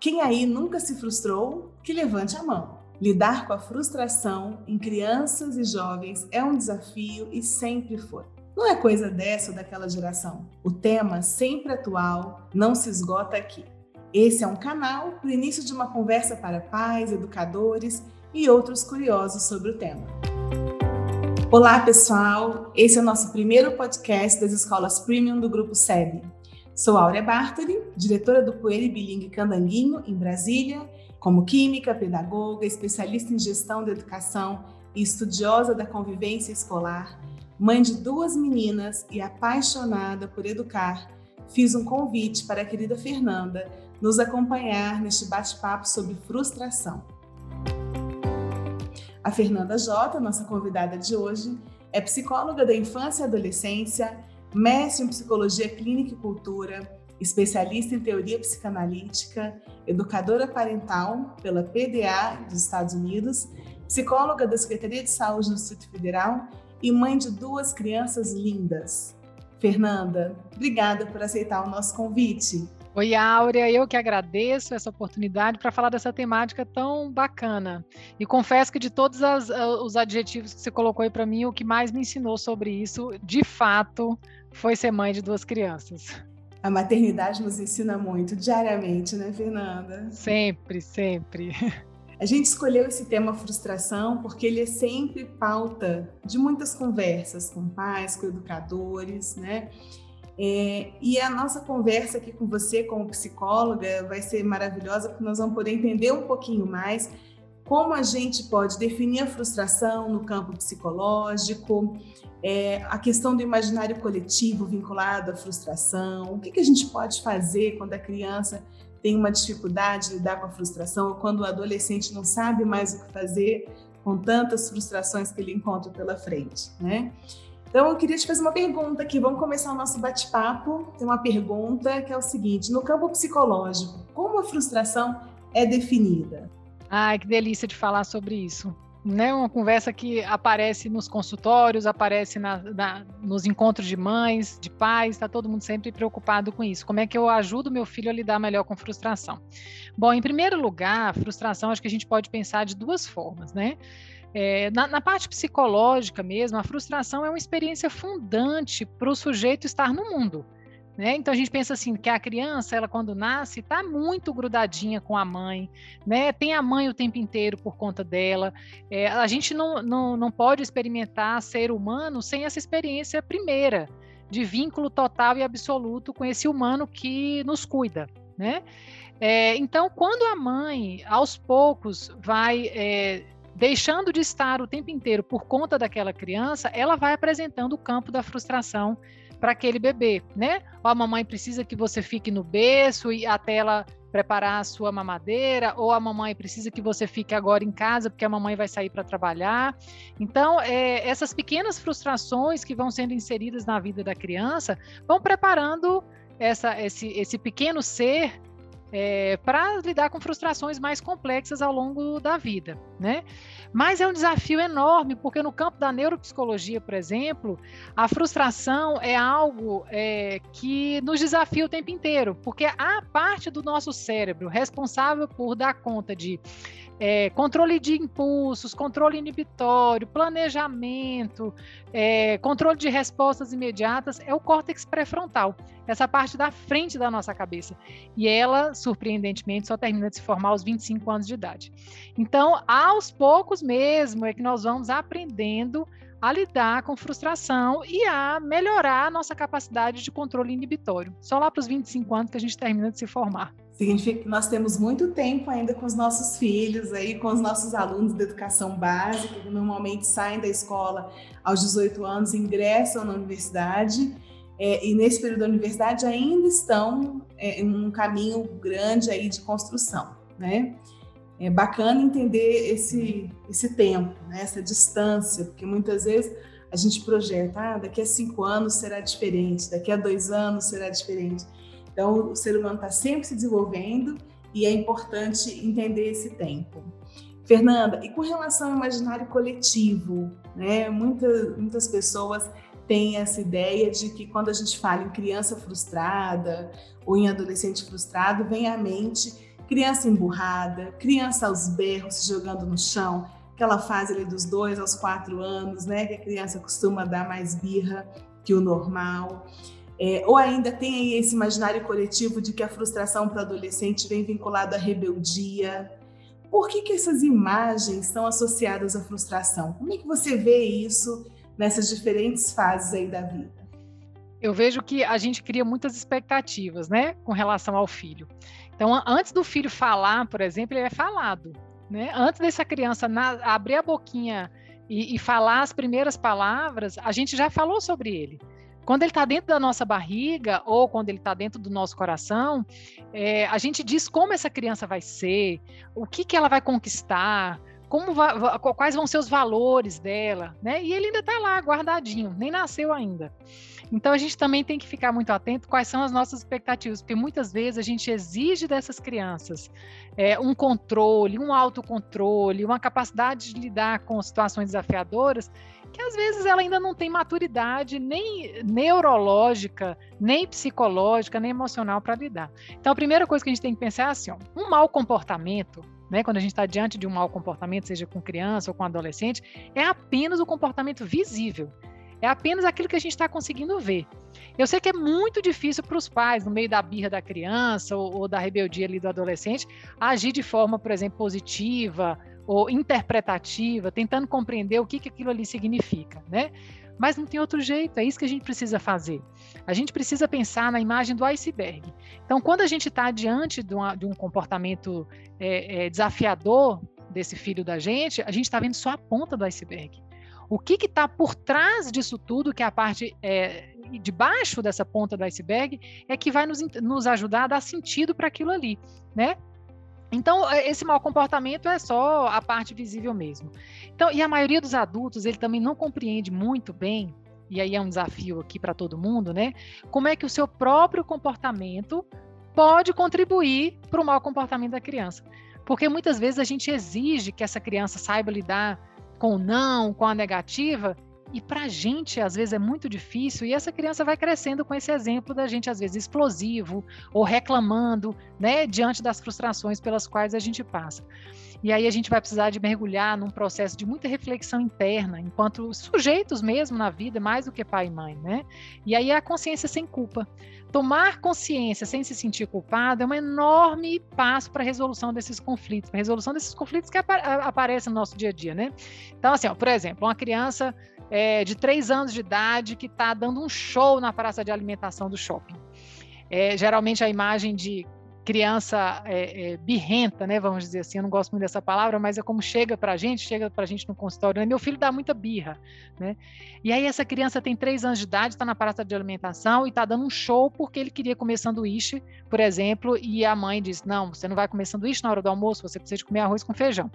Quem aí nunca se frustrou, que levante a mão. Lidar com a frustração em crianças e jovens é um desafio e sempre foi. Não é coisa dessa ou daquela geração. O tema, sempre atual, não se esgota aqui. Esse é um canal para o início de uma conversa para pais, educadores e outros curiosos sobre o tema. Olá, pessoal! Esse é o nosso primeiro podcast das escolas premium do Grupo SEB. Sou Áurea Bartoli, diretora do Poeira Bilingue Candanguinho, em Brasília, como química, pedagoga, especialista em gestão da educação e estudiosa da convivência escolar, mãe de duas meninas e apaixonada por educar, fiz um convite para a querida Fernanda nos acompanhar neste bate-papo sobre frustração. A Fernanda Jota, nossa convidada de hoje, é psicóloga da infância e adolescência, mestre em psicologia clínica e cultura, especialista em teoria psicanalítica, educadora parental pela PDA dos Estados Unidos, psicóloga da Secretaria de Saúde do Distrito Federal e mãe de duas crianças lindas. Fernanda, obrigada por aceitar o nosso convite. Oi, Áurea, eu que agradeço essa oportunidade para falar dessa temática tão bacana. E confesso que de todos as, os adjetivos que você colocou aí para mim, o que mais me ensinou sobre isso, de fato, foi ser mãe de duas crianças. A maternidade nos ensina muito diariamente, né, Fernanda? Sempre, sempre. A gente escolheu esse tema frustração porque ele é sempre pauta de muitas conversas com pais, com educadores, né? É, e a nossa conversa aqui com você, como psicóloga, vai ser maravilhosa porque nós vamos poder entender um pouquinho mais como a gente pode definir a frustração no campo psicológico, é, a questão do imaginário coletivo vinculado à frustração, o que, que a gente pode fazer quando a criança tem uma dificuldade de lidar com a frustração, ou quando o adolescente não sabe mais o que fazer com tantas frustrações que ele encontra pela frente, né? Então, eu queria te fazer uma pergunta aqui. Vamos começar o nosso bate-papo. Tem uma pergunta que é o seguinte: no campo psicológico, como a frustração é definida? Ai, que delícia de falar sobre isso né, uma conversa que aparece nos consultórios, aparece na, na, nos encontros de mães, de pais, está todo mundo sempre preocupado com isso. Como é que eu ajudo meu filho a lidar melhor com frustração? Bom, em primeiro lugar, frustração acho que a gente pode pensar de duas formas, né? É, na, na, parte psicológica mesmo, a frustração é uma experiência fundante para o sujeito estar no mundo. Né? Então a gente pensa assim que a criança, ela quando nasce, está muito grudadinha com a mãe, né? Tem a mãe o tempo inteiro por conta dela. É, a gente não, não, não pode experimentar ser humano sem essa experiência primeira de vínculo total e absoluto com esse humano que nos cuida, né? É, então, quando a mãe, aos poucos, vai é, deixando de estar o tempo inteiro por conta daquela criança, ela vai apresentando o campo da frustração para aquele bebê, né? A mamãe precisa que você fique no berço e até ela preparar a sua mamadeira, ou a mamãe precisa que você fique agora em casa porque a mamãe vai sair para trabalhar. Então, é, essas pequenas frustrações que vão sendo inseridas na vida da criança vão preparando essa, esse, esse pequeno ser é, para lidar com frustrações mais complexas ao longo da vida, né? Mas é um desafio enorme, porque no campo da neuropsicologia, por exemplo, a frustração é algo é, que nos desafia o tempo inteiro, porque a parte do nosso cérebro responsável por dar conta de é, controle de impulsos, controle inibitório, planejamento, é, controle de respostas imediatas, é o córtex pré-frontal, essa parte da frente da nossa cabeça. E ela, surpreendentemente, só termina de se formar aos 25 anos de idade. Então, aos poucos mesmo, é que nós vamos aprendendo a lidar com frustração e a melhorar a nossa capacidade de controle inibitório. Só lá para os 25 anos que a gente termina de se formar. Significa que nós temos muito tempo ainda com os nossos filhos, aí, com os nossos alunos da educação básica, que normalmente saem da escola aos 18 anos, ingressam na universidade, é, e nesse período da universidade ainda estão é, em um caminho grande aí de construção, né? É bacana entender esse, esse tempo, né? essa distância, porque muitas vezes a gente projeta, ah, daqui a cinco anos será diferente, daqui a dois anos será diferente. Então, o ser humano está sempre se desenvolvendo e é importante entender esse tempo. Fernanda, e com relação ao imaginário coletivo, né? Muitas, muitas pessoas têm essa ideia de que quando a gente fala em criança frustrada ou em adolescente frustrado, vem à mente criança emburrada, criança aos berros se jogando no chão, aquela fase ali dos dois aos quatro anos, né, que a criança costuma dar mais birra que o normal. É, ou ainda tem aí esse imaginário coletivo de que a frustração para o adolescente vem vinculada à rebeldia. Por que, que essas imagens estão associadas à frustração? Como é que você vê isso nessas diferentes fases aí da vida? Eu vejo que a gente cria muitas expectativas, né, com relação ao filho. Então, antes do filho falar, por exemplo, ele é falado, né? Antes dessa criança na, abrir a boquinha e, e falar as primeiras palavras, a gente já falou sobre ele. Quando ele está dentro da nossa barriga ou quando ele está dentro do nosso coração, é, a gente diz como essa criança vai ser, o que, que ela vai conquistar, como quais vão ser os valores dela, né? E ele ainda está lá guardadinho, nem nasceu ainda. Então a gente também tem que ficar muito atento quais são as nossas expectativas, porque muitas vezes a gente exige dessas crianças é, um controle, um autocontrole, uma capacidade de lidar com situações desafiadoras, que às vezes ela ainda não tem maturidade nem neurológica, nem psicológica, nem emocional para lidar. Então a primeira coisa que a gente tem que pensar é assim: ó, um mau comportamento né, quando a gente está diante de um mau comportamento, seja com criança ou com adolescente, é apenas o comportamento visível. É apenas aquilo que a gente está conseguindo ver. Eu sei que é muito difícil para os pais, no meio da birra da criança ou, ou, da rebeldia ali do adolescente, agir de forma, por exemplo, positiva ou interpretativa, tentando compreender o que, que aquilo ali significa, né? Mas não tem outro jeito, é isso que a gente precisa fazer. A gente precisa pensar na imagem do iceberg. Então, quando a gente está diante de, uma, de, um comportamento é, é, desafiador desse filho da gente, a gente está vendo só a ponta do iceberg. O que está por trás disso tudo, que é a parte é, de baixo dessa ponta do iceberg, é que vai nos, nos ajudar a dar sentido para aquilo ali, né? Então, é, esse mau comportamento é só a parte visível mesmo. Então, e a maioria dos adultos, ele também não compreende muito bem, e aí é um desafio aqui para todo mundo, né? Como é que o seu próprio comportamento pode contribuir para o mau comportamento da criança. Porque muitas vezes a gente exige que essa criança saiba lidar com o não, com a negativa, e para a gente, às vezes, é muito difícil, e essa criança vai crescendo com esse exemplo da gente, às vezes, explosivo ou reclamando, né, diante das frustrações pelas quais a gente passa. E aí a gente vai precisar de mergulhar num processo de muita reflexão interna, enquanto sujeitos mesmo na vida, mais do que pai e mãe, né? E aí a consciência sem culpa. Tomar consciência sem se sentir culpado é um enorme passo para a resolução desses conflitos, para a resolução desses conflitos que ap aparecem no nosso dia a dia, né? Então, assim, ó, por exemplo, uma criança é, de três anos de idade que está dando um show na praça de alimentação do shopping. É, geralmente a imagem de criança é, é, birrenta, né? Vamos dizer assim, eu não gosto muito dessa palavra, mas é como chega para a gente, chega para a gente no consultório. Né? Meu filho dá muita birra, né? E aí essa criança tem três anos de idade, está na praça de alimentação e está dando um show porque ele queria comer sanduíche, por exemplo, e a mãe diz: não, você não vai comer sanduíche na hora do almoço, você precisa de comer arroz com feijão.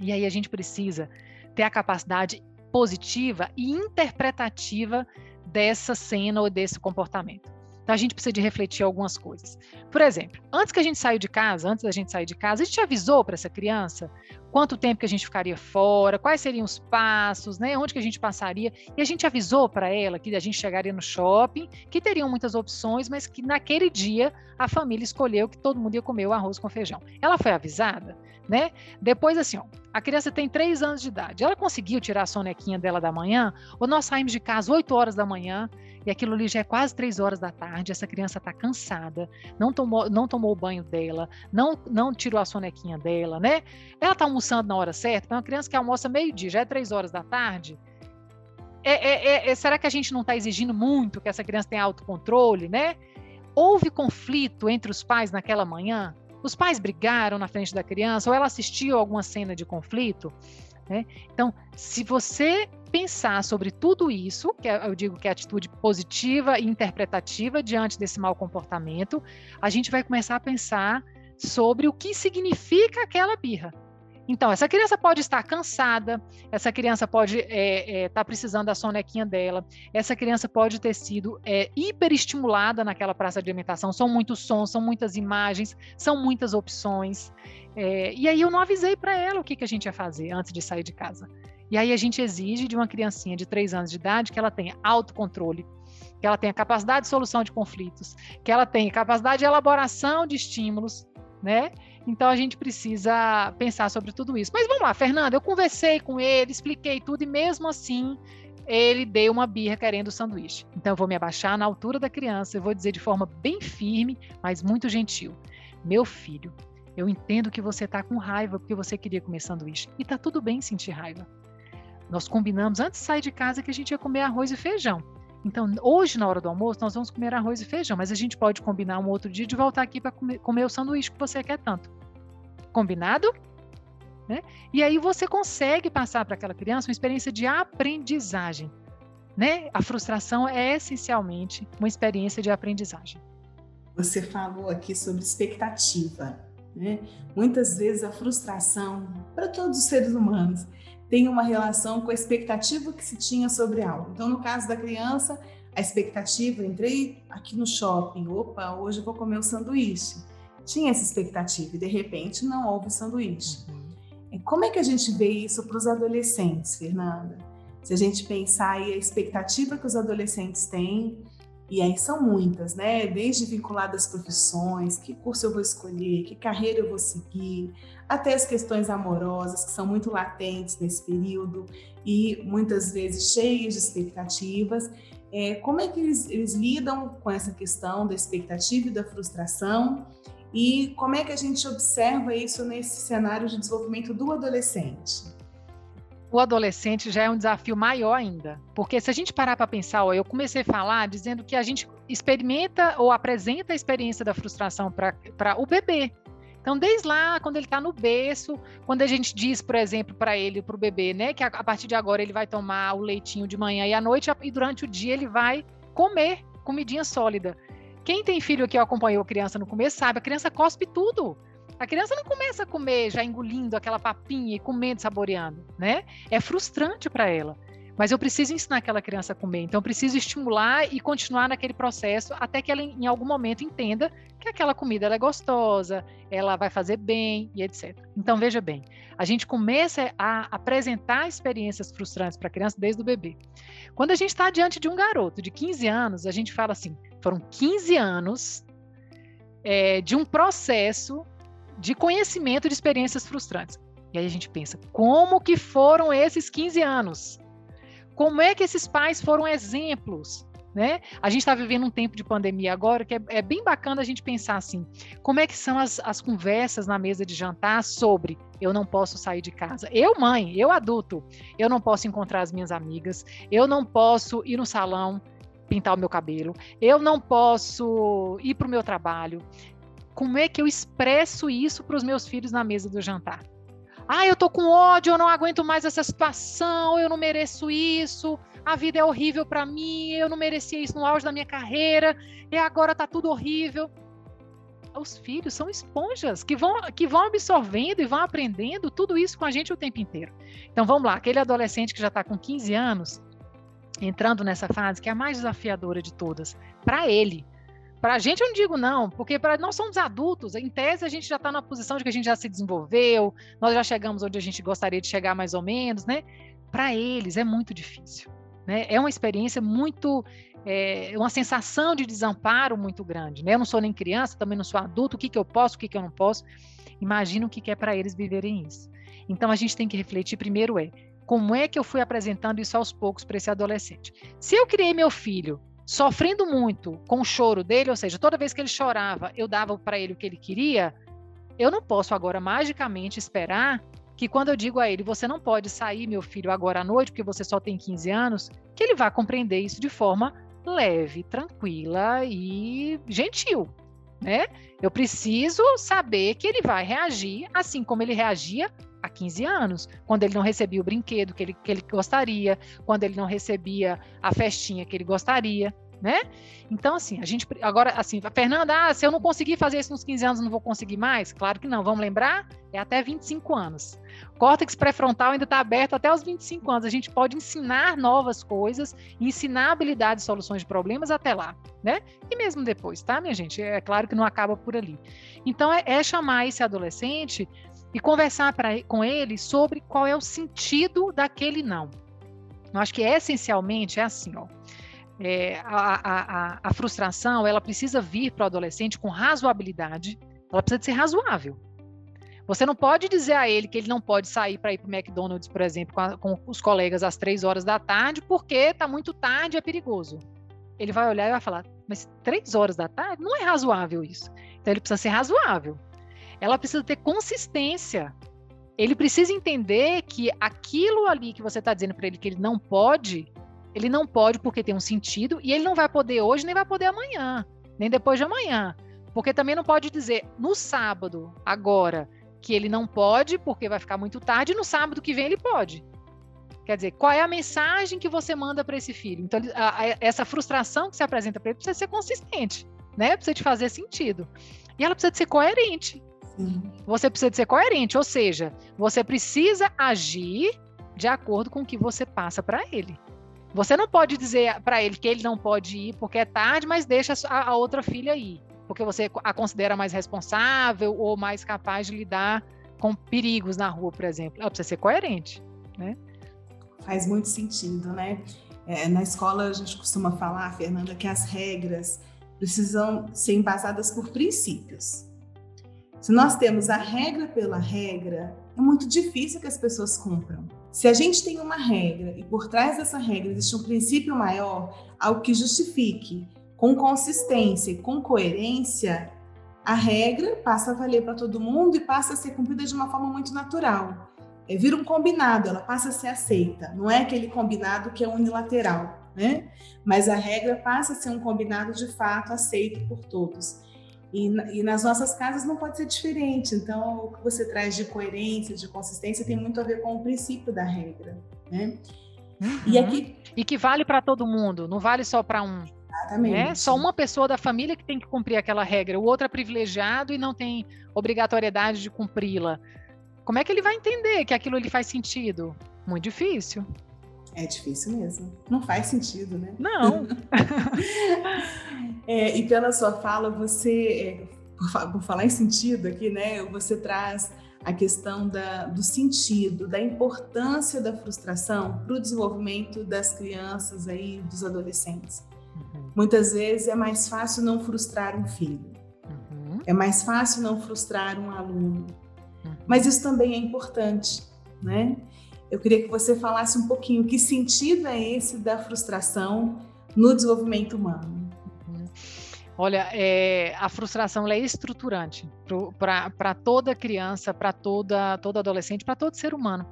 E aí a gente precisa ter a capacidade positiva e interpretativa dessa cena ou desse comportamento. Então a gente precisa de refletir algumas coisas. Por exemplo, antes que a gente saiu de casa, antes da gente sair de casa, a gente avisou para essa criança quanto tempo que a gente ficaria fora, quais seriam os passos, né, onde que a gente passaria, e a gente avisou para ela que a gente chegaria no shopping, que teriam muitas opções, mas que naquele dia a família escolheu que todo mundo ia comer o arroz com feijão. Ela foi avisada, né? Depois assim, ó, a criança tem três anos de idade, ela conseguiu tirar a sonequinha dela da manhã, ou nós saímos de casa 8 horas da manhã, e aquilo ali já é quase três horas da tarde, essa criança está cansada, não tomou, não tomou o banho dela, não, não tirou a sonequinha dela, né? Ela está almoçando na hora certa, para uma criança que almoça meio-dia, já é três horas da tarde. É, é, é, é será que a gente não está exigindo muito que essa criança tenha autocontrole, né? Houve conflito entre os pais naquela manhã? Os pais brigaram na frente da criança ou ela assistiu alguma cena de conflito? Né? Então, se você pensar sobre tudo isso, que é, eu digo que é atitude positiva e interpretativa diante desse mau comportamento, a gente vai começar a pensar sobre o que significa aquela birra. Então, essa criança pode estar cansada, essa criança pode estar é, é, tá precisando da sonequinha dela, essa criança pode ter sido é, hiperestimulada naquela praça de alimentação. São muitos sons, são muitas imagens, são muitas opções. É, e aí eu não avisei para ela o que, que a gente ia fazer antes de sair de casa. E aí a gente exige de uma criancinha de 3 anos de idade que ela tenha autocontrole, que ela tenha capacidade de solução de conflitos, que ela tenha capacidade de elaboração de estímulos, né? Então a gente precisa pensar sobre tudo isso. Mas vamos lá, Fernanda, eu conversei com ele, expliquei tudo e mesmo assim ele deu uma birra querendo o sanduíche. Então eu vou me abaixar na altura da criança, eu vou dizer de forma bem firme, mas muito gentil: Meu filho, eu entendo que você está com raiva porque você queria comer sanduíche. E tá tudo bem sentir raiva. Nós combinamos antes de sair de casa que a gente ia comer arroz e feijão. Então, hoje, na hora do almoço, nós vamos comer arroz e feijão, mas a gente pode combinar um outro dia de voltar aqui para comer, comer, o sanduíche que você quer tanto. Combinado? Né? E aí você consegue passar para aquela criança uma experiência de aprendizagem. Né? A frustração é essencialmente uma experiência de aprendizagem. Você falou aqui sobre expectativa. Né? Muitas vezes a frustração, para todos os seres humanos, tem uma relação com a expectativa que se tinha sobre algo. Então, no caso da criança, a expectativa, entrei aqui no shopping, opa, hoje eu vou comer o sanduíche. Tinha essa expectativa e de repente não houve sanduíche. Uhum. Como é que a gente vê isso para os adolescentes, Fernanda? Se a gente pensar aí a expectativa que os adolescentes têm, e aí são muitas, né? Desde vinculadas às profissões, que curso eu vou escolher, que carreira eu vou seguir, até as questões amorosas, que são muito latentes nesse período e muitas vezes cheias de expectativas. É, como é que eles, eles lidam com essa questão da expectativa e da frustração? E como é que a gente observa isso nesse cenário de desenvolvimento do adolescente? o adolescente já é um desafio maior ainda. Porque se a gente parar para pensar, ó, eu comecei a falar dizendo que a gente experimenta ou apresenta a experiência da frustração para o bebê. Então, desde lá, quando ele está no berço, quando a gente diz, por exemplo, para ele, para o bebê, né, que a, a, partir de agora ele vai tomar o leitinho de manhã e à noite, e durante o dia ele vai comer comidinha sólida. Quem tem filho que acompanhou a criança no começo sabe, a criança cospe tudo. A criança não começa a comer já engolindo aquela papinha e comendo, saboreando, né? É frustrante para ela. Mas eu preciso ensinar aquela criança a comer, então eu preciso estimular e continuar naquele processo até que ela em algum momento entenda que aquela comida é gostosa, ela vai fazer bem e etc. Então veja bem, a gente começa a apresentar experiências frustrantes para a criança desde o bebê. Quando a gente está diante de um garoto de 15 anos, a gente fala assim: foram 15 anos é, de um processo de conhecimento de experiências frustrantes. E aí a gente pensa, como que foram esses 15 anos? Como é que esses pais foram exemplos? Né? A gente está vivendo um tempo de pandemia agora que é, é, bem bacana a gente pensar assim: como é que são as, as conversas na mesa de jantar sobre eu não posso sair de casa? Eu, mãe, eu adulto, eu não posso encontrar as minhas amigas, eu não posso ir no salão pintar o meu cabelo, eu não posso ir para o meu trabalho, como é que eu expresso isso para os meus filhos na mesa do jantar? Ah, eu tô com ódio, eu não aguento mais essa situação, eu não mereço isso, a vida é horrível para mim, eu não merecia isso no auge da minha carreira, e agora tá tudo horrível. Os filhos são esponjas que vão, que vão absorvendo e vão aprendendo tudo isso com a gente o tempo inteiro. Então vamos lá, aquele adolescente que já está com 15 anos, entrando nessa fase que é a mais desafiadora de todas, para ele, para a gente eu não digo não, porque para nós somos adultos, em tese a gente já está na posição de que a gente já se desenvolveu, nós já chegamos onde a gente gostaria de chegar mais ou menos, né? Para eles é muito difícil, né? É uma experiência muito, é, uma sensação de desamparo muito grande, né? Eu não sou nem criança, também não sou adulto, o que, que eu posso, o que, que eu não posso. Imagina o que, que é para eles viverem isso. Então a gente tem que refletir primeiro é, como é que eu fui apresentando isso aos poucos para esse adolescente? Se eu criei meu filho sofrendo muito com o choro dele, ou seja, toda vez que ele chorava, eu dava para ele o que ele queria, eu não posso agora magicamente esperar que quando eu digo a ele, você não pode sair, meu filho, agora à noite, porque você só tem 15 anos, que ele vá compreender isso de forma leve, tranquila e gentil, né? Eu preciso saber que ele vai reagir assim como ele reagia há 15 anos, quando ele não recebia o brinquedo que ele, que ele gostaria, quando ele não recebia a festinha que ele gostaria, né? Então, assim, a gente. Agora, assim, Fernanda, ah, se eu não conseguir fazer isso nos 15 anos, não vou conseguir mais? Claro que não. Vamos lembrar? É até 25 anos. Córtex pré-frontal ainda está aberto até os 25 anos. A gente pode ensinar novas coisas, ensinar habilidades e soluções de problemas até lá, né? E mesmo depois, tá, minha gente? É claro que não acaba por ali. Então, é, é chamar esse adolescente e conversar pra, com ele sobre qual é o sentido daquele não. Eu acho que essencialmente é assim, ó. É, a, a, a, frustração ela precisa vir para o adolescente com razoabilidade, ela precisa ser razoável. Você não pode dizer a ele que ele não pode sair para ir para o McDonald's, por exemplo, com, a, com, os colegas às três horas da tarde, porque está muito tarde é perigoso. Ele vai olhar e vai falar, mas três horas da tarde não é razoável isso. Então ele precisa ser razoável. Ela precisa ter consistência. Ele precisa entender que aquilo ali que você está dizendo para ele que ele não pode, ele não pode porque tem um sentido e ele não vai poder hoje nem vai poder amanhã, nem depois de amanhã. Porque também não pode dizer no sábado, agora, que ele não pode porque vai ficar muito tarde, e no sábado que vem ele pode. Quer dizer, qual é a mensagem que você manda para esse filho? Então, a, a, essa frustração que você apresenta para ele precisa ser consistente, né? Precisa de fazer sentido. E ela precisa ser coerente. Você precisa de ser coerente, ou seja, você precisa agir de acordo com o que você passa para ele. Você não pode dizer para ele que ele não pode ir porque é tarde, mas deixa a, a outra filha ir porque você a considera mais responsável ou mais capaz de lidar com perigos na rua, por exemplo. Ela precisa ser coerente, né? Faz muito sentido, né? É, na escola a gente costuma falar, Fernanda, que as regras precisam ser embasadas por princípios. Se nós temos a regra pela regra, é muito difícil que as pessoas cumpram. Se a gente tem uma regra e por trás dessa regra existe um princípio maior, algo que justifique com consistência e com coerência, a regra passa a valer para todo mundo e passa a ser cumprida de uma forma muito natural. É, vira um combinado, ela passa a ser aceita. Não é aquele combinado que é unilateral, né? Mas a regra passa a ser um combinado de fato aceito por todos. E, e, nas nossas casas não pode ser diferente. Então, o que você traz de coerência, de consistência, tem muito a ver com o princípio da regra, né? Uhum. E, aqui... e que vale para todo mundo, não vale só para um. Exatamente. É só uma pessoa da família que tem que cumprir aquela regra, o outro é privilegiado e não tem obrigatoriedade de cumpri-la. Como é que ele vai entender que aquilo ele faz sentido? Muito difícil. É difícil mesmo. Não faz sentido, né? Não. é, e pela sua fala, você, é, por, falar em sentido aqui, né? Você traz a questão da, do sentido, da importância da frustração para o desenvolvimento das crianças aí, dos adolescentes. Muitas vezes é mais fácil não frustrar um filho. Uhum. É mais fácil não frustrar um aluno. Uhum. Mas isso também é importante, né? Eu queria que você falasse um pouquinho que sentido é esse da frustração no desenvolvimento humano. Olha, é, a frustração é estruturante para toda criança, para toda, adolescente, para todo ser humano.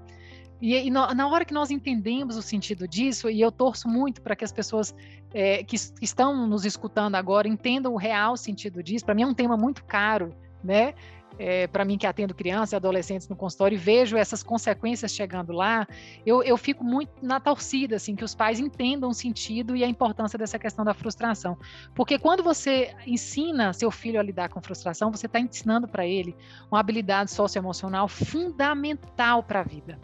E, e no, na hora que nós entendemos o sentido disso, e eu torço muito para que as pessoas é, que, que estão nos escutando agora entendam o real sentido disso, para mim é um tema muito caro, né? É, para mim que atendo crianças e adolescentes no consultório e vejo essas consequências chegando lá, eu, eu fico muito na torcida, assim, que os pais entendam o sentido e a importância dessa questão da frustração. Porque quando você ensina seu filho a lidar com frustração, você está ensinando para ele uma habilidade socioemocional fundamental para a vida.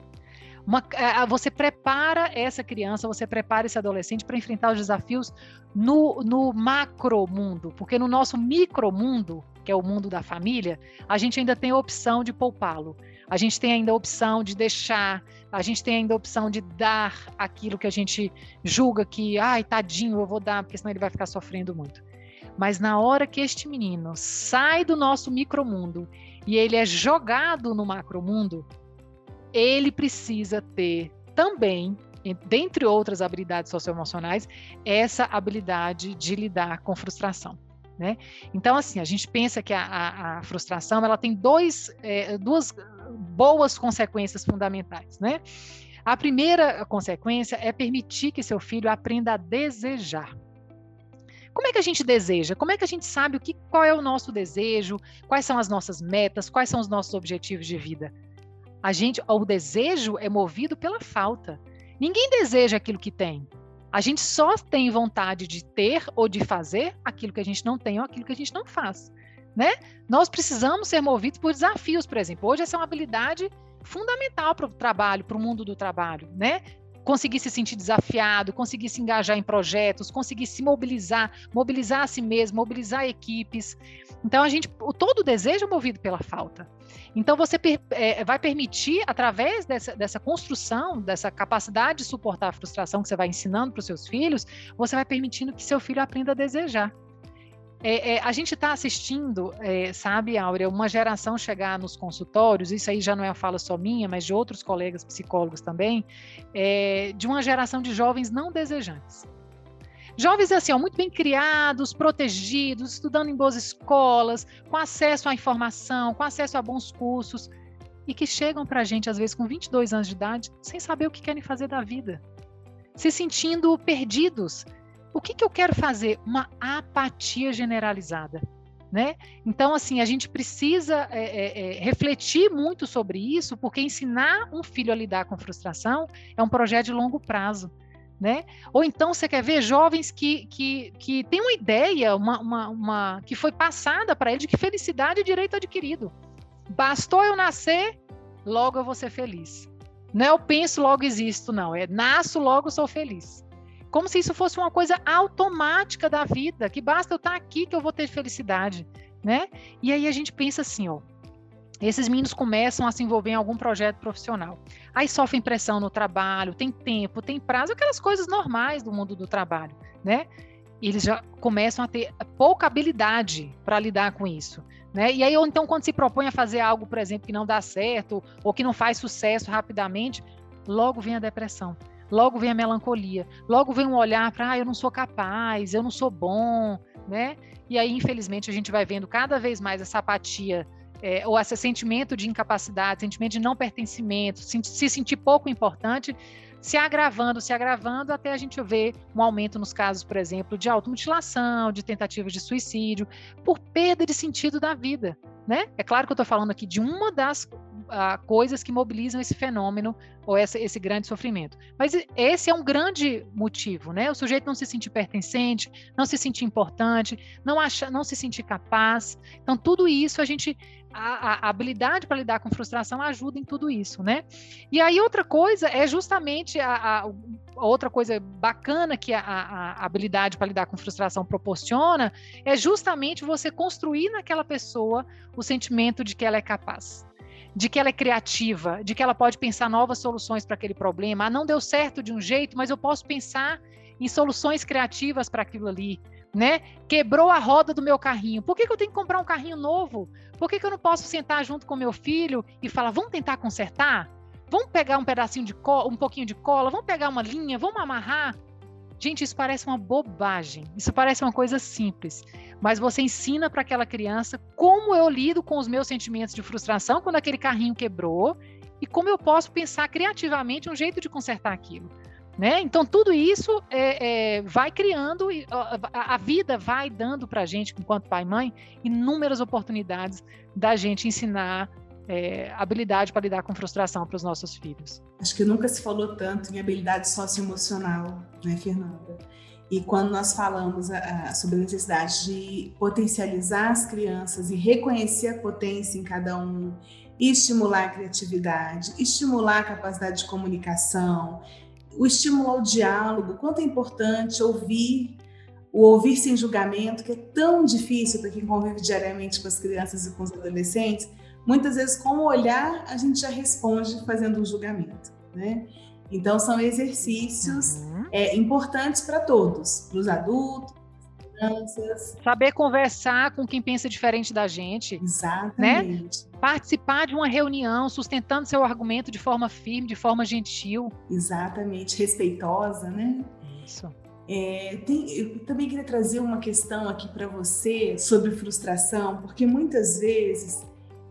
Uma, você prepara essa criança, você prepara esse adolescente para enfrentar os desafios no, no macro mundo, porque no nosso micro mundo, que é o mundo da família, a gente ainda tem a opção de poupá-lo. A gente tem ainda a opção de deixar, a gente tem ainda a opção de dar aquilo que a gente julga que, ai, tadinho, eu vou dar, porque senão ele vai ficar sofrendo muito. Mas na hora que este menino sai do nosso micromundo e ele é jogado no macromundo, ele precisa ter também, dentre outras habilidades socioemocionais, essa habilidade de lidar com frustração. Né? Então, assim, a gente pensa que a, a, a frustração ela tem dois, é, duas boas consequências fundamentais. Né? A primeira consequência é permitir que seu filho aprenda a desejar. Como é que a gente deseja? Como é que a gente sabe o que, qual é o nosso desejo? Quais são as nossas metas? Quais são os nossos objetivos de vida? A gente, o desejo é movido pela falta. Ninguém deseja aquilo que tem. A gente só tem vontade de ter ou de fazer aquilo que a gente não tem ou aquilo que a gente não faz, né? Nós precisamos ser movidos por desafios, por exemplo. Hoje essa é uma habilidade fundamental para o trabalho, para o mundo do trabalho, né? Conseguir se sentir desafiado, conseguir se engajar em projetos, conseguir se mobilizar, mobilizar a si mesmo, mobilizar equipes. Então a gente, todo o desejo é movido pela falta. Então você é, vai permitir, através dessa, dessa construção, dessa capacidade de suportar a frustração que você vai ensinando para os seus filhos, você vai permitindo que seu filho aprenda a desejar. É, é, a gente está assistindo, é, sabe, Áurea, uma geração chegar nos consultórios, isso aí já não é a fala só minha, mas de outros colegas psicólogos também, é, de uma geração de jovens não desejantes. Jovens assim, ó, muito bem criados, protegidos, estudando em boas escolas, com acesso à informação, com acesso a bons cursos, e que chegam para a gente, às vezes, com 22 anos de idade, sem saber o que querem fazer da vida, se sentindo perdidos. O que, que eu quero fazer? Uma apatia generalizada. Né? Então, assim, a gente precisa é, é, é, refletir muito sobre isso, porque ensinar um filho a lidar com frustração é um projeto de longo prazo. Né? Ou então você quer ver jovens que, que, que têm uma ideia, uma, uma, uma que foi passada para ele de que felicidade é direito adquirido. Bastou eu nascer, logo eu vou ser feliz. Não é eu penso, logo existo, não. É nasço, logo sou feliz. Como se isso fosse uma coisa automática da vida, que basta eu estar aqui que eu vou ter felicidade, né? E aí a gente pensa assim, ó, esses meninos começam a se envolver em algum projeto profissional. Aí sofrem pressão no trabalho, tem tempo, tem prazo, aquelas coisas normais do mundo do trabalho, né? eles já começam a ter pouca habilidade para lidar com isso. Né? E aí, ou então, quando se propõe a fazer algo, por exemplo, que não dá certo, ou que não faz sucesso rapidamente, logo vem a depressão, logo vem a melancolia, logo vem um olhar para, ah, eu não sou capaz, eu não sou bom, né? E aí, infelizmente, a gente vai vendo cada vez mais essa apatia, é, ou esse sentimento de incapacidade, sentimento de não pertencimento, se, se sentir pouco importante, se agravando, se agravando, até a gente ver um aumento nos casos, por exemplo, de automutilação, de tentativas de suicídio, por perda de sentido da vida. Né? É claro que eu estou falando aqui de uma das uh, coisas que mobilizam esse fenômeno ou essa, esse grande sofrimento. Mas esse é um grande motivo, né? O sujeito não se sentir pertencente, não se sentir importante, não achar, não se sentir capaz. Então tudo isso a gente a, a habilidade para lidar com frustração ajuda em tudo isso, né? E aí outra coisa é justamente a, a, a outra coisa bacana que a, habilidade para lidar com frustração proporciona é justamente você construir naquela pessoa o sentimento de que ela é capaz de que ela é criativa, de que ela pode pensar novas soluções para aquele problema. Ah, não deu certo de um jeito, mas eu posso pensar em soluções criativas para aquilo ali né? Quebrou a roda do meu carrinho. Por que, que eu tenho que comprar um carrinho novo? Por que, que eu não posso sentar junto com meu filho e falar, vamos tentar consertar? Vamos pegar um pedacinho de cola, um pouquinho de cola, vamos pegar uma linha, vamos amarrar? Gente, isso parece uma bobagem. Isso parece uma coisa simples. Mas você ensina para aquela criança como eu lido com os meus sentimentos de frustração quando aquele carrinho quebrou e como eu posso pensar criativamente um jeito de consertar aquilo. Né? Então, tudo isso é, é, vai criando, a, a vida vai dando para a gente, enquanto pai e mãe, inúmeras oportunidades da gente ensinar é, habilidade para lidar com frustração para os nossos filhos. Acho que nunca se falou tanto em habilidade socioemocional, né, Fernanda? E quando nós falamos a, a, sobre a necessidade de potencializar as crianças e reconhecer a potência em cada um, estimular a criatividade, estimular a capacidade de comunicação, o estímulo ao diálogo, quanto é importante ouvir, o ouvir sem julgamento, que é tão difícil para quem convive diariamente com as crianças e com os adolescentes. Muitas vezes, com o olhar, a gente já responde fazendo um julgamento, né? Então, são exercícios uhum. é, importantes para todos, para os adultos, crianças. Saber conversar com quem pensa diferente da gente. Né? Exatamente. Né? Participar de uma reunião, sustentando seu argumento de forma firme, de forma gentil. Exatamente, respeitosa, né? Isso. É, tem, eu também queria trazer uma questão aqui para você sobre frustração, porque muitas vezes,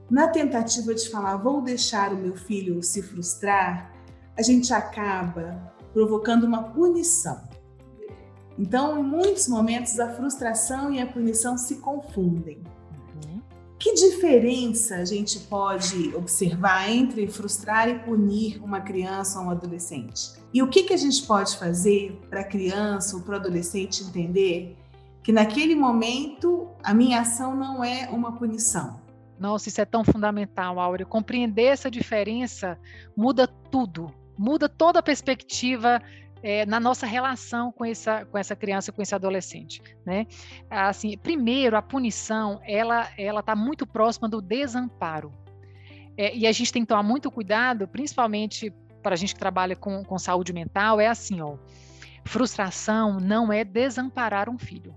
na tentativa de falar, vou deixar o meu filho se frustrar, a gente acaba provocando uma punição. Então, em muitos momentos, a frustração e a punição se confundem. Uhum. Que diferença a gente pode observar entre frustrar e punir uma criança ou um adolescente? E o que, que a gente pode fazer para a criança ou para o adolescente entender que naquele momento a minha ação não é uma punição? Nossa, isso é tão fundamental, Áureo. Compreender essa diferença muda tudo, muda toda a perspectiva é, na nossa relação com essa, com essa criança, com esse adolescente, né? Assim, primeiro, a punição, ela ela está muito próxima do desamparo. É, e a gente tem que tomar muito cuidado, principalmente para a gente que trabalha com, com saúde mental, é assim, ó, frustração não é desamparar um filho.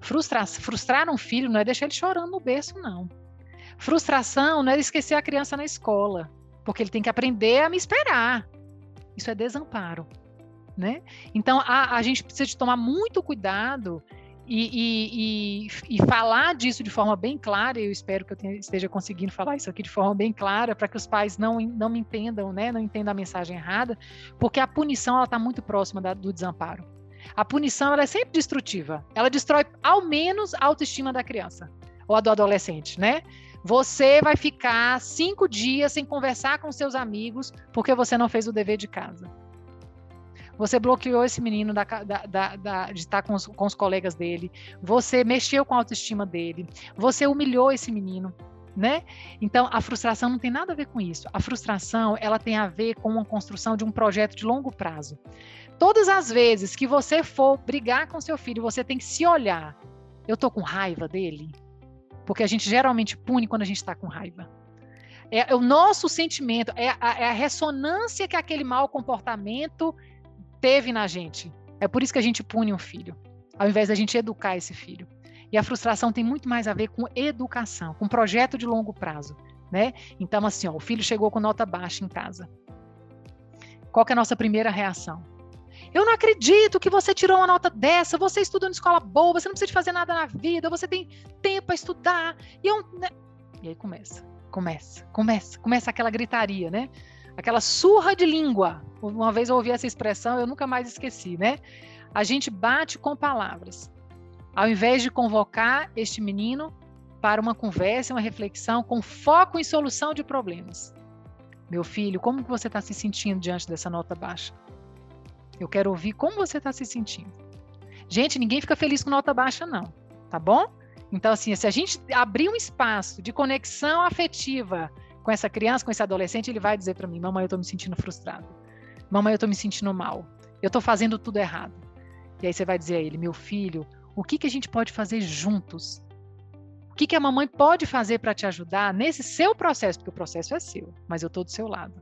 Frustrar, frustrar um filho não é deixar ele chorando no berço, não. Frustração não é esquecer a criança na escola, porque ele tem que aprender a me esperar. Isso é desamparo. Né? Então, a, a gente precisa de tomar muito cuidado e, e, e, e, falar disso de forma bem clara, eu espero que eu tenha, esteja conseguindo falar isso aqui de forma bem clara, para que os pais não, não me entendam, né, não entendam a mensagem errada, porque a punição está muito próxima da, do desamparo. A punição é sempre destrutiva, ela destrói ao menos a autoestima da criança ou do adolescente, né? Você vai ficar cinco dias sem conversar com seus amigos porque você não fez o dever de casa. Você bloqueou esse menino da, da, da, de estar com os, com os colegas dele. Você mexeu com a autoestima dele. Você humilhou esse menino. Né? Então, a frustração não tem nada a ver com isso. A frustração, ela tem a ver com uma construção de um projeto de longo prazo. Todas as vezes que você for brigar com seu filho, você tem que se olhar. Eu tô com raiva dele? Porque a gente geralmente pune quando a gente está com raiva. É, é, o nosso sentimento, é a, é a ressonância que aquele mau comportamento teve na gente. É por isso que a gente pune um filho, ao invés da gente educar esse filho. E a frustração tem muito mais a ver com educação, com projeto de longo prazo, né? Então, assim, ó, o filho chegou com nota baixa em casa. Qual é a nossa primeira reação? Eu não acredito que você tirou uma nota dessa. Você estuda em escola boa, você não precisa fazer nada na vida, você tem tempo para estudar. E, eu... Né? e aí começa, começa, começa, começa aquela gritaria, né? aquela surra de língua. Uma vez eu ouvi essa expressão, eu nunca mais esqueci, né? A gente bate com palavras. Ao invés de convocar este menino para uma conversa, uma reflexão com foco em solução de problemas. Meu filho, como você está se sentindo diante dessa nota baixa? Eu quero ouvir como você está se sentindo. Gente, ninguém fica feliz com nota baixa, não. Tá bom? Então, assim, se a gente abrir um espaço de conexão afetiva com essa criança, com esse adolescente, ele vai dizer para mim: Mamãe, eu estou me sentindo frustrado. Mamãe, eu estou me sentindo mal. Eu estou fazendo tudo errado. E aí você vai dizer a ele: Meu filho, o que, que a gente pode fazer juntos? O que, que a mamãe pode fazer para te ajudar nesse seu processo? Porque o processo é seu, mas eu estou do seu lado.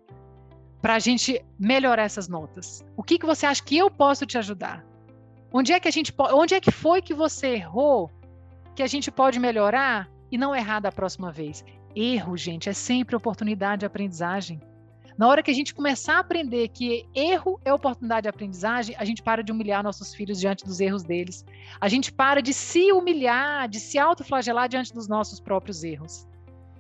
Para a gente melhorar essas notas. O que, que você acha que eu posso te ajudar? Onde é que a gente onde é que foi que você errou que a gente pode melhorar e não errar da próxima vez? Erro, gente, é sempre oportunidade de aprendizagem. Na hora que a gente começar a aprender que erro é oportunidade de aprendizagem, a gente para de humilhar nossos filhos diante dos erros deles. A gente para de se humilhar, de se autoflagelar diante dos nossos próprios erros.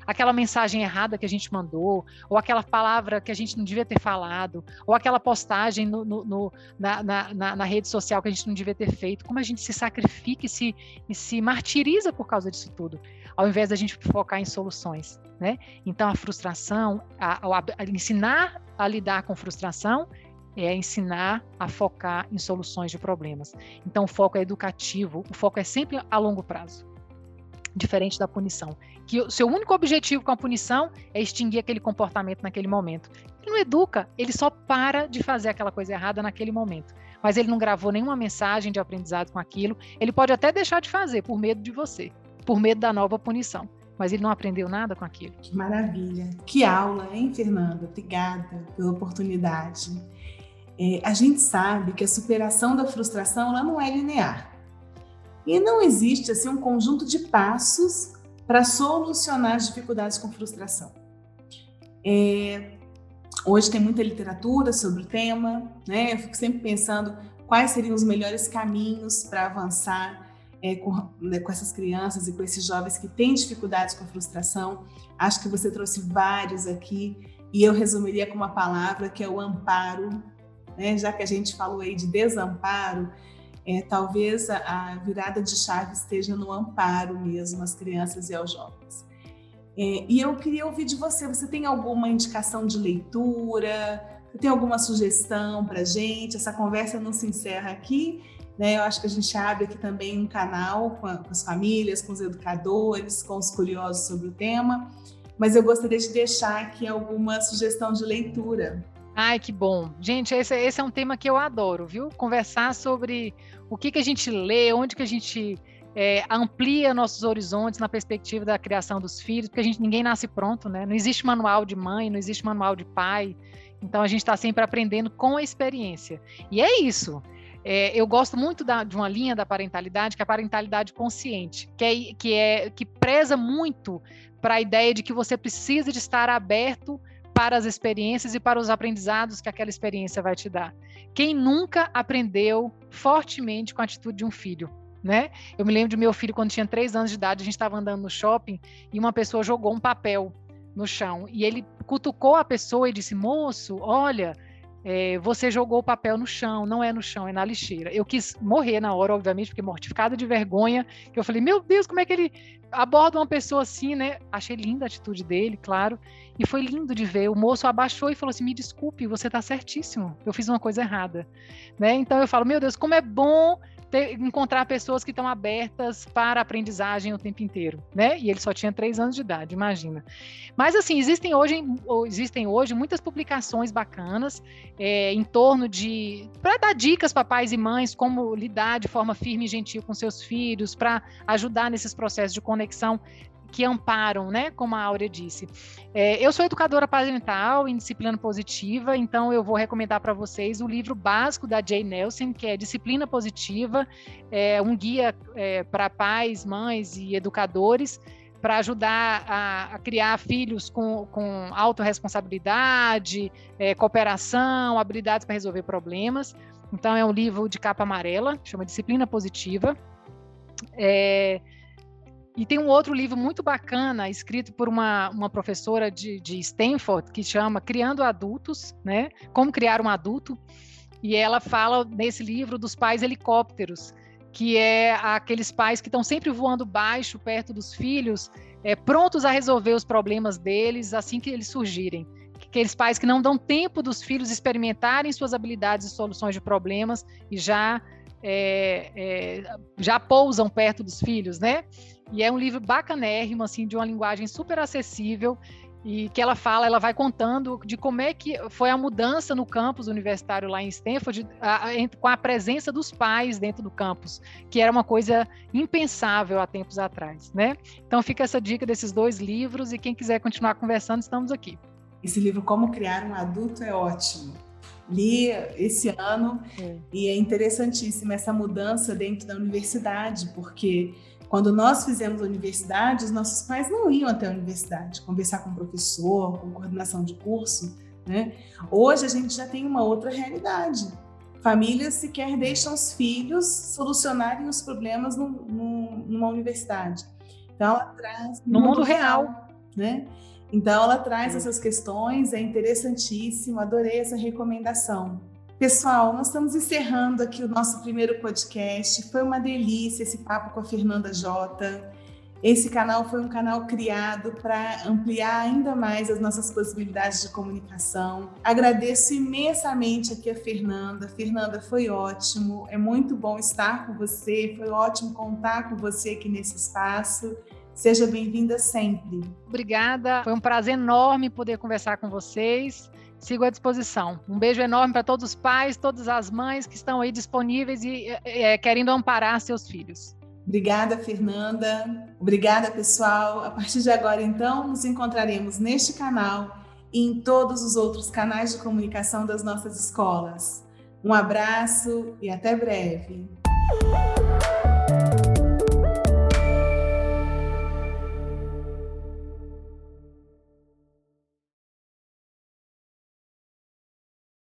Aquela mensagem errada que a gente mandou, ou aquela palavra que a gente não devia ter falado, ou aquela postagem no, no, no, na, na, na, rede social que a gente não devia ter feito. Como a gente se sacrifica e se, e se martiriza por causa disso tudo ao invés da gente focar em soluções, né? Então a frustração, a, a, a ensinar a lidar com frustração é ensinar a focar em soluções de problemas. Então o foco é educativo, o foco é sempre a longo prazo, diferente da punição. Que o seu único objetivo com a punição é extinguir aquele comportamento naquele momento. Ele não educa, ele só para de fazer aquela coisa errada naquele momento. Mas ele não gravou nenhuma mensagem de aprendizado com aquilo. Ele pode até deixar de fazer por medo de você por medo da nova punição. Mas ele não aprendeu nada com aquilo. Que maravilha. Que aula, hein, Fernanda? Obrigada pela oportunidade. É, a gente sabe que a superação da frustração ela não é linear. E não existe assim um conjunto de passos para solucionar as dificuldades com frustração. É, hoje tem muita literatura sobre o tema, né? Eu fico sempre pensando quais seriam os melhores caminhos para avançar é, com, né, com, essas crianças e com esses jovens que têm dificuldades com frustração. Acho que você trouxe vários aqui e eu resumiria com uma palavra que é o amparo. Né? Já que a gente falou aí de desamparo, é, talvez a, a, virada de chave esteja no amparo mesmo às crianças e aos jovens. É, e eu queria ouvir de você. Você tem alguma indicação de leitura? Você tem alguma sugestão para gente? Essa conversa não se encerra aqui né? Eu acho que a gente abre aqui também um canal com, a, com as famílias, com os educadores, com os curiosos sobre o tema. Mas eu gostaria de deixar aqui alguma sugestão de leitura. Ai, que bom. Gente, esse, esse, é um tema que eu adoro, viu? Conversar sobre o que, que a gente lê, onde que a gente é, amplia nossos horizontes na perspectiva da criação dos filhos, porque a gente ninguém nasce pronto, né? Não existe manual de mãe, não existe manual de pai. Então a gente está sempre aprendendo com a experiência. E é isso. É, eu gosto muito da, de uma linha da parentalidade, que é a parentalidade consciente, que é que, é, que preza muito para a ideia de que você precisa de estar aberto para as experiências e para os aprendizados que aquela experiência vai te dar. Quem nunca aprendeu fortemente com a atitude de um filho? Né? Eu me lembro de meu filho quando tinha três anos de idade, a gente estava andando no shopping e uma pessoa jogou um papel no chão e ele cutucou a pessoa e disse: Moço, olha, é, você jogou o papel no chão, não é no chão, é na lixeira. Eu quis morrer na hora, obviamente, porque mortificada de vergonha, que eu falei, meu Deus, como é que ele aborda uma pessoa assim, né? Achei linda a atitude dele, claro, e foi lindo de ver. O moço abaixou e falou assim: me desculpe, você está certíssimo, eu fiz uma coisa errada, né? Então eu falo, meu Deus, como é bom ter, encontrar pessoas que estão abertas para aprendizagem o tempo inteiro, né? E ele só tinha três anos de idade, imagina. Mas assim, existem hoje, existem hoje muitas publicações bacanas é, em torno de para dar dicas para pais e mães como lidar de forma firme e gentil com seus filhos, para ajudar nesses processos de conexão que amparam, né? Como a Áurea disse. É, eu sou educadora parental em disciplina positiva, então eu vou recomendar para vocês o livro básico da Jay Nelson, que é Disciplina Positiva, é um guia é, para pais, mães e educadores para ajudar a, a, criar filhos com, com autorresponsabilidade, é, cooperação, habilidades para resolver problemas. Então, é um livro de capa amarela, chama Disciplina Positiva. É, e tem um outro livro muito bacana, escrito por uma, uma professora de, de Stanford, que chama Criando Adultos, né? Como criar um adulto. E ela fala nesse livro dos pais helicópteros, que é aqueles pais que estão sempre voando baixo, perto dos filhos, é, prontos a resolver os problemas deles assim que eles surgirem. Aqueles pais que não dão tempo dos filhos experimentarem suas habilidades e soluções de problemas e já, é, é, já pousam perto dos filhos, né? E é um livro bacanérrimo, assim, de uma linguagem super acessível e que ela fala, ela vai contando de como é que foi a mudança no campus universitário lá em Stanford, a, a, com a presença dos pais dentro do campus, que era uma coisa impensável há tempos atrás, né? Então fica essa dica desses dois livros e quem quiser continuar conversando, estamos aqui. Esse livro Como Criar um Adulto é ótimo. Li esse ano é. e é interessantíssima essa mudança dentro da universidade, porque quando nós fizemos a universidade, os nossos pais não iam até a universidade conversar com o professor, com coordenação de curso. Né? Hoje a gente já tem uma outra realidade. Famílias sequer deixam os filhos solucionarem os problemas no, no, numa universidade. Então ela traz no, mundo, mundo real, real, né? Então ela traz essas questões, é interessantíssimo, adorei essa recomendação. Pessoal, nós estamos encerrando aqui o nosso primeiro podcast. Foi uma delícia esse papo com a Fernanda Jota. Esse canal foi um canal criado para ampliar ainda mais as nossas possibilidades de comunicação. Agradeço imensamente aqui a Fernanda. Fernanda, foi ótimo. É muito bom estar com você. Foi ótimo contar com você aqui nesse espaço. Seja bem-vinda sempre. Obrigada. Foi um prazer enorme poder conversar com vocês sigo à disposição. Um beijo enorme para todos os pais, todas as mães que estão aí disponíveis e é, querendo amparar seus filhos. Obrigada, Fernanda. Obrigada, pessoal. A partir de agora, então, nos encontraremos neste canal e em todos os outros canais de comunicação das nossas escolas. Um abraço e até breve.